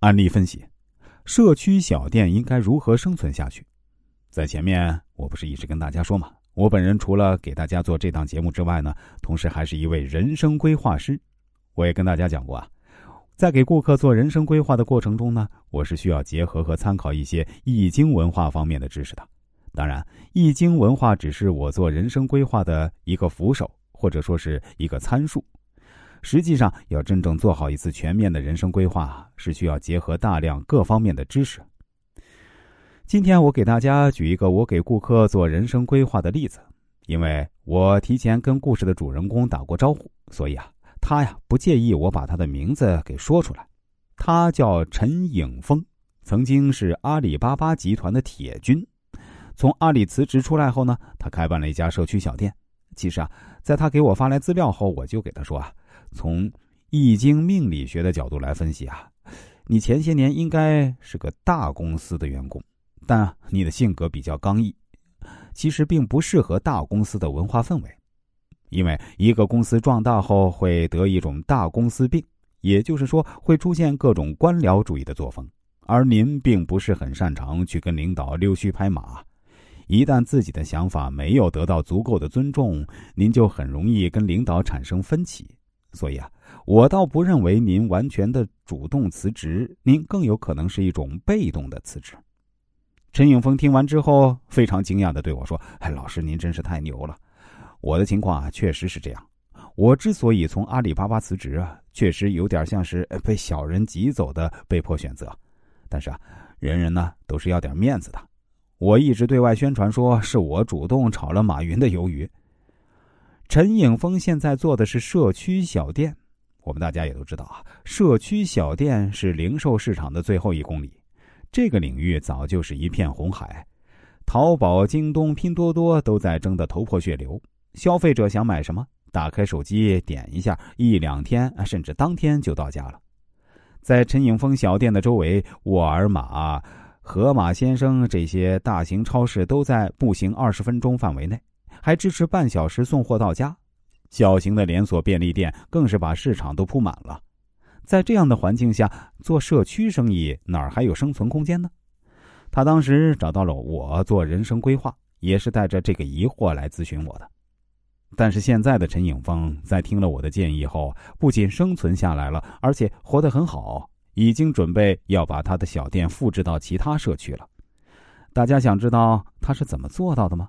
案例分析：社区小店应该如何生存下去？在前面我不是一直跟大家说嘛？我本人除了给大家做这档节目之外呢，同时还是一位人生规划师。我也跟大家讲过啊，在给顾客做人生规划的过程中呢，我是需要结合和参考一些易经文化方面的知识的。当然，易经文化只是我做人生规划的一个扶手，或者说是一个参数。实际上，要真正做好一次全面的人生规划，是需要结合大量各方面的知识。今天我给大家举一个我给顾客做人生规划的例子，因为我提前跟故事的主人公打过招呼，所以啊，他呀不介意我把他的名字给说出来。他叫陈颖峰，曾经是阿里巴巴集团的铁军。从阿里辞职出来后呢，他开办了一家社区小店。其实啊，在他给我发来资料后，我就给他说啊，从易经命理学的角度来分析啊，你前些年应该是个大公司的员工，但你的性格比较刚毅，其实并不适合大公司的文化氛围。因为一个公司壮大后会得一种大公司病，也就是说会出现各种官僚主义的作风，而您并不是很擅长去跟领导溜须拍马。一旦自己的想法没有得到足够的尊重，您就很容易跟领导产生分歧。所以啊，我倒不认为您完全的主动辞职，您更有可能是一种被动的辞职。陈永峰听完之后，非常惊讶的对我说：“哎，老师您真是太牛了！我的情况啊，确实是这样。我之所以从阿里巴巴辞职啊，确实有点像是被小人挤走的被迫选择。但是啊，人人呢都是要点面子的。”我一直对外宣传说是我主动炒了马云的鱿鱼。陈颖峰现在做的是社区小店，我们大家也都知道啊，社区小店是零售市场的最后一公里，这个领域早就是一片红海，淘宝、京东、拼多多都在争得头破血流。消费者想买什么，打开手机点一下，一两天甚至当天就到家了。在陈颖峰小店的周围，沃尔玛。盒马先生这些大型超市都在步行二十分钟范围内，还支持半小时送货到家。小型的连锁便利店更是把市场都铺满了。在这样的环境下做社区生意，哪儿还有生存空间呢？他当时找到了我做人生规划，也是带着这个疑惑来咨询我的。但是现在的陈颖峰在听了我的建议后，不仅生存下来了，而且活得很好。已经准备要把他的小店复制到其他社区了。大家想知道他是怎么做到的吗？